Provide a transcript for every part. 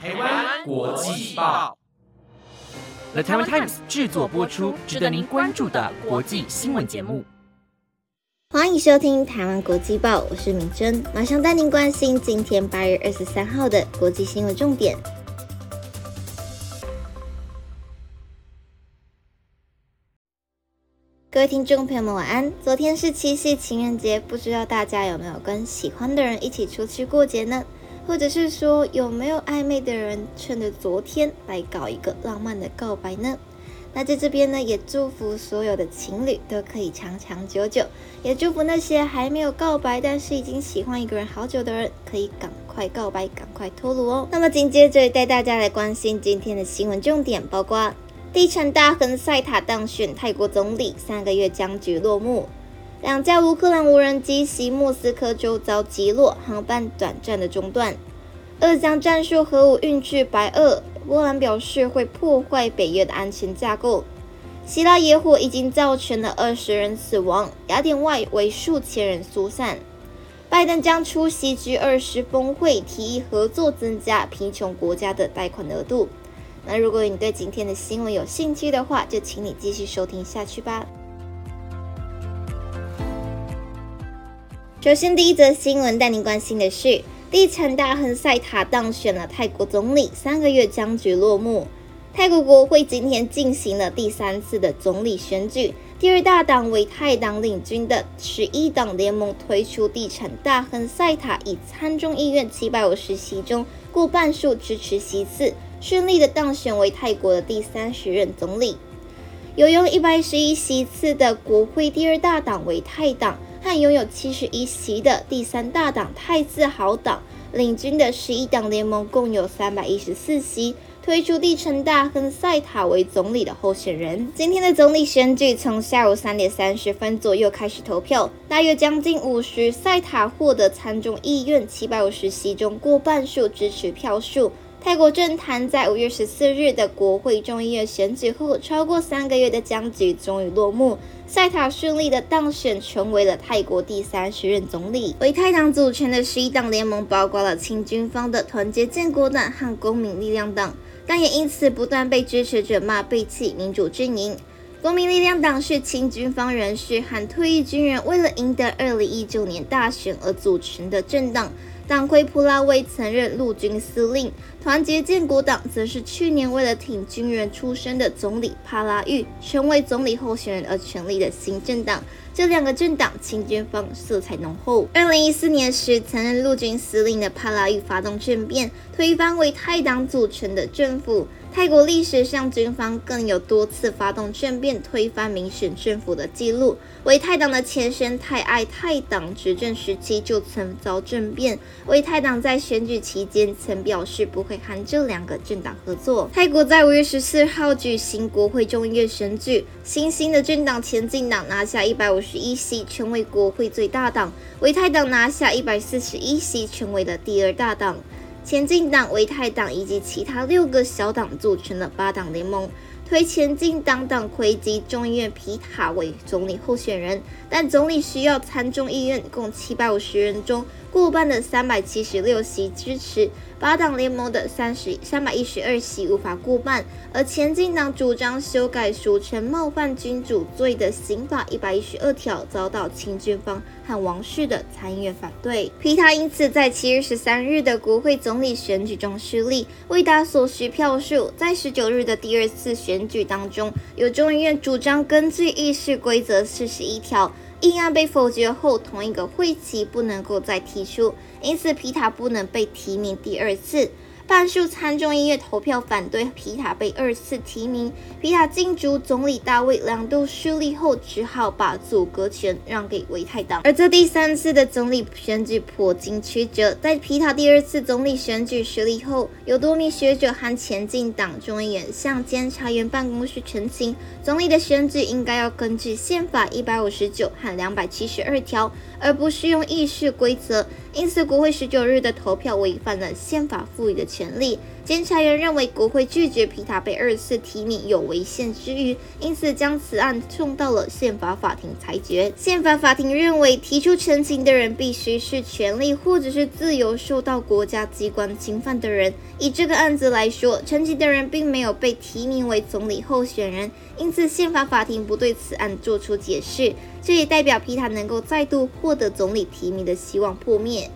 台湾国际报，The Taiwan Times 制作播出，值得您关注的国际新闻节目。欢迎收听台湾国际报，我是明珍，马上带您关心今天八月二十三号的国际新闻重点。各位听众朋友们，晚安。昨天是七夕情人节，不知道大家有没有跟喜欢的人一起出去过节呢？或者是说，有没有暧昧的人趁着昨天来搞一个浪漫的告白呢？那在这边呢，也祝福所有的情侣都可以长长久久，也祝福那些还没有告白但是已经喜欢一个人好久的人，可以赶快告白，赶快脱乳哦。那么紧接着带大家来关心今天的新闻重点，包括地产大亨塞塔当选泰国总理，三个月僵局落幕。两架乌克兰无人机袭莫斯科州遭击落，航班短暂的中断。俄将战术核武运至白俄，波兰表示会破坏北约的安全架构。希腊野火已经造成了二十人死亡，雅典外围数千人疏散。拜登将出席 G20 峰会，提议合作增加贫穷国家的贷款额度。那如果你对今天的新闻有兴趣的话，就请你继续收听下去吧。首先，第一则新闻带您关心的是，地产大亨塞塔当选了泰国总理，三个月僵局落幕。泰国国会今天进行了第三次的总理选举，第二大党为泰党领军的十一党联盟推出地产大亨塞塔，以参众议院七百五十席中过半数支持席次，顺利的当选为泰国的第三十任总理。有用一百十一席次的国会第二大党为泰党。和拥有七十一席的第三大党泰自豪党领军的十一党联盟共有三百一十四席，推出地城大亨塞塔为总理的候选人。今天的总理选举从下午三点三十分左右开始投票，大约将近五十，塞塔获得参众议院七百五十席中过半数支持票数。泰国政坛在五月十四日的国会众议院选举后，超过三个月的僵局终于落幕。塞塔顺利的当选，成为了泰国第三十任总理。为泰党组成的十一党联盟，包括了亲军方的团结建国党和公民力量党，但也因此不断被支持者骂背弃民主阵营。公民力量党是亲军方人士和退役军人为了赢得二零一九年大选而组成的政党。党魁普拉威曾任陆军司令，团结建国党则是去年为了挺军人出身的总理帕拉育成为总理候选人而成立的新政党。这两个政党亲军方色彩浓厚。二零一四年时，曾任陆军司令的帕拉育发动政变，推翻为泰党组成的政府。泰国历史上，军方更有多次发动政变推翻民选政府的记录。为泰党的前身泰爱泰党执政时期就曾遭政变。为泰党在选举期间曾表示不会和这两个政党合作。泰国在五月十四号举行国会众议院选举，新兴的政党前进党拿下一百五十一席，成为国会最大党；为泰党拿下一百四十一席，成为了第二大党。前进党、维泰党以及其他六个小党组成的八党联盟，推前进党党魁及众议院皮塔为总理候选人，但总理需要参众议院共七百五十人中过半的三百七十六席支持。八党联盟的三十三百一十二席无法过半，而前进党主张修改俗称冒犯君主罪的刑法一百一十二条，遭到亲军方和王室的参议院反对。皮塔因此在七月十三日的国会总理选举中失利，未达所需票数。在十九日的第二次选举当中，有众议院主张根据议事规则四十一条。议案被否决后，同一个会期不能够再提出，因此皮塔不能被提名第二次。半数参众议院投票反对皮塔被二次提名。皮塔竞逐总理大卫两度失利后，只好把阻隔权让给维泰党。而这第三次的总理选举颇经曲折。在皮塔第二次总理选举失利后，有多名学者和前进党众议员向监察院办公室澄清，总理的选举应该要根据宪法一百五十九和两百七十二条，而不是用议事规则。因此，国会十九日的投票违反了宪法赋予的权利。监察员认为，国会拒绝皮塔被二次提名有违宪之余，因此将此案送到了宪法法庭裁决。宪法法庭认为，提出陈情的人必须是权利或者是自由受到国家机关侵犯的人。以这个案子来说，陈情的人并没有被提名为总理候选人，因此宪法法庭不对此案作出解释。这也代表皮塔能够再度获得总理提名的希望破灭。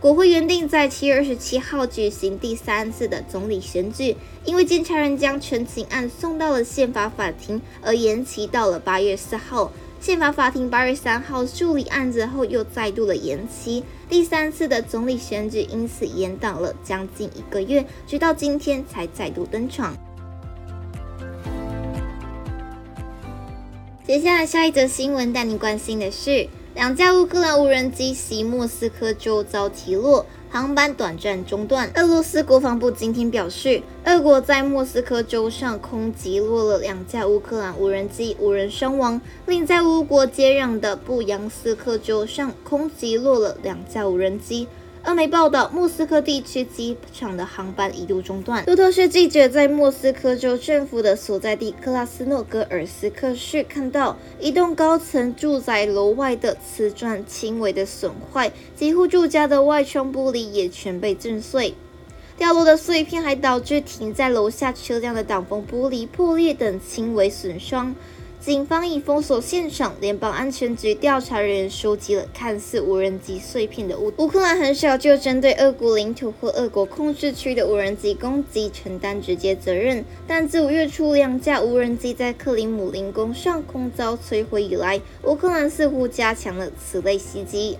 国会原定在七月二十七号举行第三次的总理选举，因为监察人将陈情案送到了宪法法庭，而延期到了八月四号。宪法法庭八月三号处理案子后，又再度的延期，第三次的总理选举因此延档了将近一个月，直到今天才再度登场。接下来下一则新闻带你关心的是。两架乌克兰无人机袭莫斯科州遭击落，航班短暂中断。俄罗斯国防部今天表示，俄国在莫斯科州上空击落了两架乌克兰无人机，无人伤亡；另在乌国接壤的布扬斯克州上空击落了两架无人机。俄媒报道，莫斯科地区机场的航班一度中断。路透社记者在莫斯科州政府的所在地克拉斯诺戈尔斯克市看到一栋高层住宅楼外的瓷砖轻微的损坏，几乎住家的外窗玻璃也全被震碎。掉落的碎片还导致停在楼下车辆的挡风玻璃破裂等轻微损伤。警方已封锁现场，联邦安全局调查人员收集了看似无人机碎片的物。乌克兰很少就针对俄国领土或俄国控制区的无人机攻击承担直接责任，但自五月初两架无人机在克林姆林宫上空遭摧毁以来，乌克兰似乎加强了此类袭击。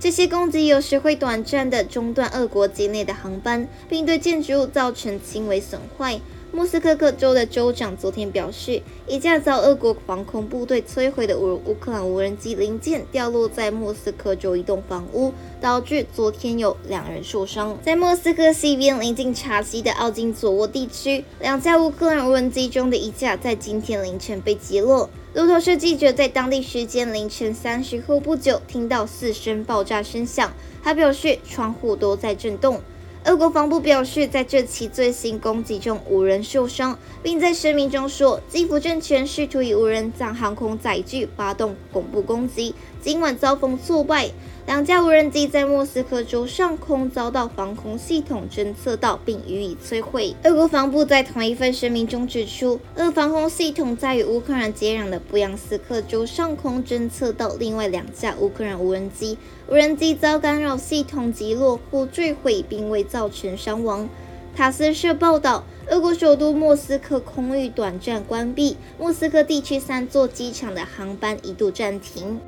这些攻击有时会短暂地中断俄国境内的航班，并对建筑物造成轻微损坏。莫斯科克州的州长昨天表示，一架遭俄国防空部队摧毁的乌乌克兰无人机零件掉落在莫斯科州一栋房屋，导致昨天有两人受伤。在莫斯科西边临近查西的奥金佐沃地区，两架乌克兰无人机中的一架在今天凌晨被击落。路透社记者在当地时间凌晨三时后不久听到四声爆炸声响，他表示窗户都在震动。俄国防部表示，在这起最新攻击中无人受伤，并在声明中说，基辅政权试图以无人载航空载具发动恐怖攻击，尽管遭逢挫败。两架无人机在莫斯科州上空遭到防空系统侦测到，并予以摧毁。俄国防部在同一份声明中指出，俄防空系统在与乌克兰接壤的布扬斯克州上空侦测到另外两架乌克兰无人机，无人机遭干扰系统击落或坠毁，并未造成伤亡。塔斯社报道，俄国首都莫斯科空域短暂关闭，莫斯科地区三座机场的航班一度暂停。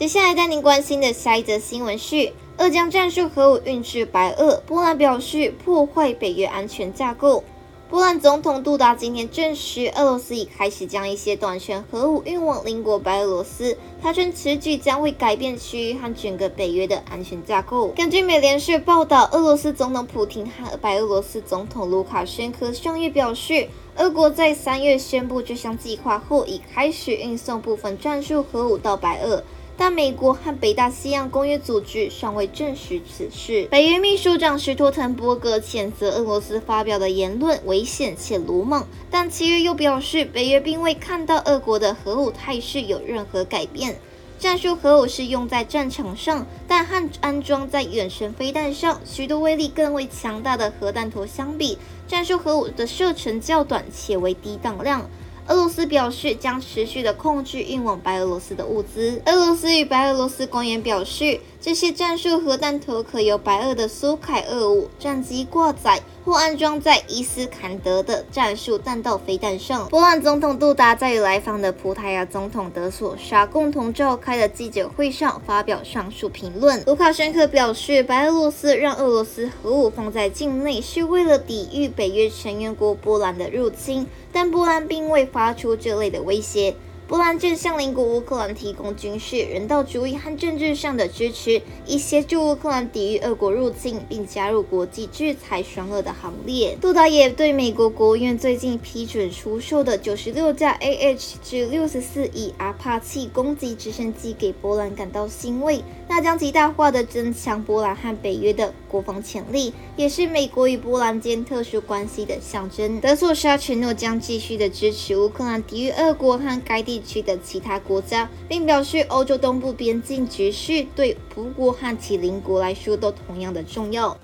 接下来带您关心的下一则新闻是：俄将战术核武运至白俄，波兰表示破坏北约安全架构。波兰总统杜达今天证实，俄罗斯已开始将一些短程核武运往邻国白俄罗斯。他称此举将会改变区域和整个北约的安全架构。根据美联社报道，俄罗斯总统普京和白俄罗斯总统卢卡申科上月表示，俄国在三月宣布这项计划后，已开始运送部分战术核武到白俄。但美国和北大西洋公约组织尚未证实此事。北约秘书长史托滕伯格谴责俄罗斯发表的言论危险且鲁莽，但七月又表示，北约并未看到俄国的核武态势有任何改变。战术核武是用在战场上，但和安装在远程飞弹上许多威力更为强大的核弹头相比，战术核武的射程较短且为低当量。俄罗斯表示将持续的控制运往白俄罗斯的物资。俄罗斯与白俄罗斯官员表示，这些战术核弹头可由白俄的苏凯二五战机挂载。或安装在伊斯坎德的战术弹道飞弹上。波兰总统杜达在与来访的葡萄牙总统德索沙共同召开的记者会上发表上述评论。卢卡申科表示，白俄罗斯让俄罗斯核武放在境内是为了抵御北约成员国波兰的入侵，但波兰并未发出这类的威胁。波兰正向邻国乌克兰提供军事、人道主义和政治上的支持，以协助乌克兰抵御俄国入侵，并加入国际制裁双恶的行列。杜达也对美国国务院最近批准出售的九十六架 AH 至六十四 E 阿帕奇攻击直升机给波兰感到欣慰，那将极大化的增强波兰和北约的国防潜力，也是美国与波兰间特殊关系的象征。德索沙承诺将继续的支持乌克兰抵御俄国和该地。区的其他国家，并表示欧洲东部边境局势对葡国和其邻国来说都同样的重要。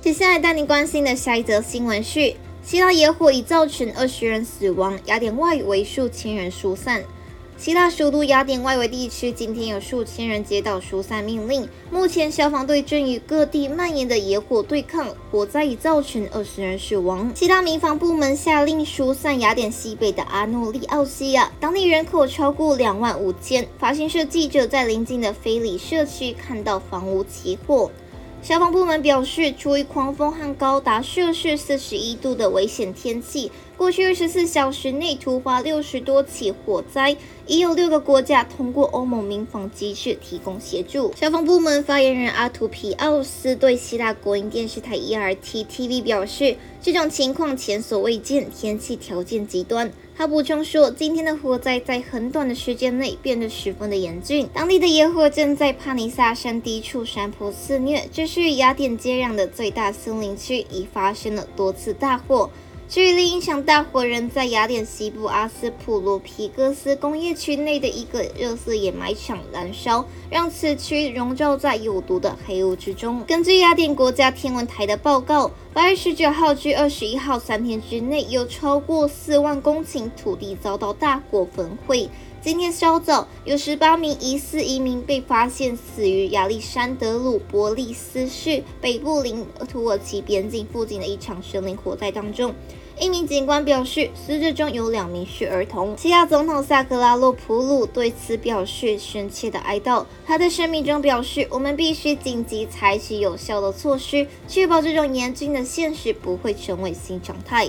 接下来带你关心的下一则新闻是：希腊野火已造成二十人死亡，雅典外围数千人疏散。希腊首都雅典外围地区今天有数千人接到疏散命令。目前消防队正与各地蔓延的野火对抗，火灾已造成二十人死亡。希腊民防部门下令疏散雅典西北的阿诺利奥西亚，当地人口超过两万五千。法新社记者在邻近的菲里社区看到房屋起火。消防部门表示，出于狂风和高达摄氏四十一度的危险天气，过去二十四小时内突发六十多起火灾，已有六个国家通过欧盟民防机制提供协助。消防部门发言人阿图皮奥斯对希腊国营电视台 ERT TV 表示，这种情况前所未见，天气条件极端。他补充说，今天的火灾在很短的时间内变得十分的严峻。当地的野火正在帕尼萨山低处山坡肆虐，这是雅典接壤的最大森林区，已发生了多次大火。距离影响大火，仍在雅典西部阿斯普罗皮戈斯工业区内的一个热色掩埋场燃烧，让此区笼罩在有毒的黑雾之中。根据雅典国家天文台的报告，八月十九号至二十一号三天之内，有超过四万公顷土地遭到大火焚毁。今天稍早，有十八名疑似移民被发现死于亚历山德鲁伯利斯市北部邻土耳其边境附近的一场森林火灾当中。一名警官表示，死者中有两名是儿童。西亚总统萨格拉洛普鲁对此表示深切的哀悼。他在声明中表示：“我们必须紧急采取有效的措施，确保这种严峻的现实不会成为新常态。”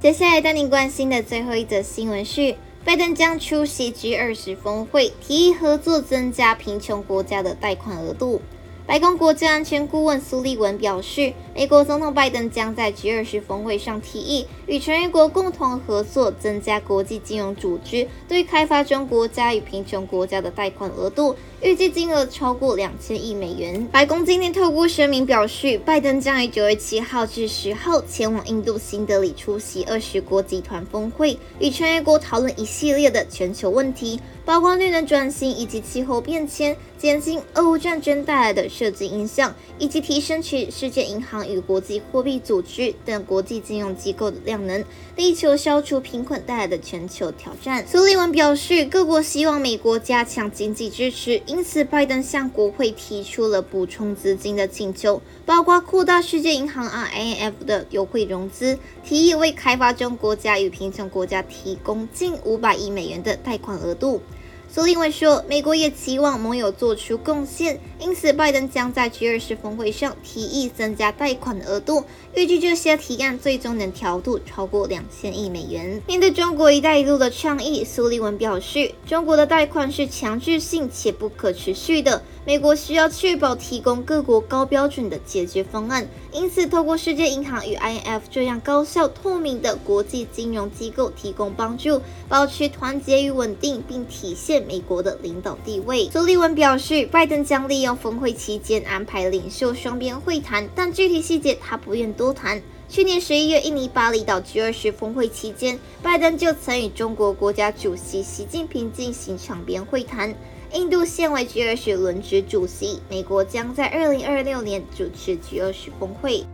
接下来带您关心的最后一则新闻是，拜登将出席 G20 峰会，提议合作增加贫穷国家的贷款额度。白宫国家安全顾问苏利文表示，美国总统拜登将在 G20 峰会上提议与成员国共同合作，增加国际金融组织对开发中国家与贫穷国家的贷款额度，预计金额超过两千亿美元。白宫今天透过声明表示，拜登将于九月七号至十号前往印度新德里出席二十国集团峰会，与成员国讨论一系列的全球问题。包括绿能转型以及气候变迁、减轻俄乌战争带来的设计影响，以及提升取世界银行与国际货币组织等国际金融机构的量能，力求消除贫困带来的全球挑战。苏利文表示，各国希望美国加强经济支持，因此拜登向国会提出了补充资金的请求，包括扩大世界银行 （IMF） 的优惠融资，提议为开发中国家与贫穷国家提供近五百亿美元的贷款额度。苏利文说，美国也期望盟友做出贡献，因此拜登将在 G20 峰会上提议增加贷款额度，预计这些提案最终能调度超过两千亿美元。面对中国“一带一路”的倡议，苏利文表示，中国的贷款是强制性且不可持续的。美国需要确保提供各国高标准的解决方案，因此透过世界银行与 IMF 这样高效透明的国际金融机构提供帮助，保持团结与稳定，并体现美国的领导地位。苏利文表示，拜登将利用峰会期间安排领袖双边会谈，但具体细节他不愿多谈。去年十一月，印尼巴厘岛 G20 峰会期间，拜登就曾与中国国家主席习近平进行场边会谈。印度现为 G20 轮值主席，美国将在二零二六年主持 G20 峰会。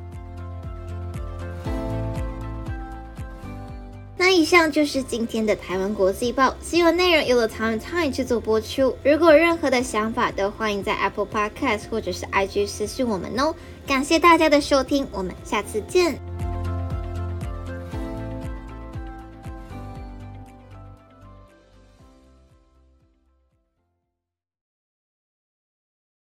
那以上就是今天的台湾国际报新闻内容，由了台湾 Time 制作播出。如果有任何的想法，都欢迎在 Apple Podcast 或者是 IG 私信我们哦。感谢大家的收听，我们下次见。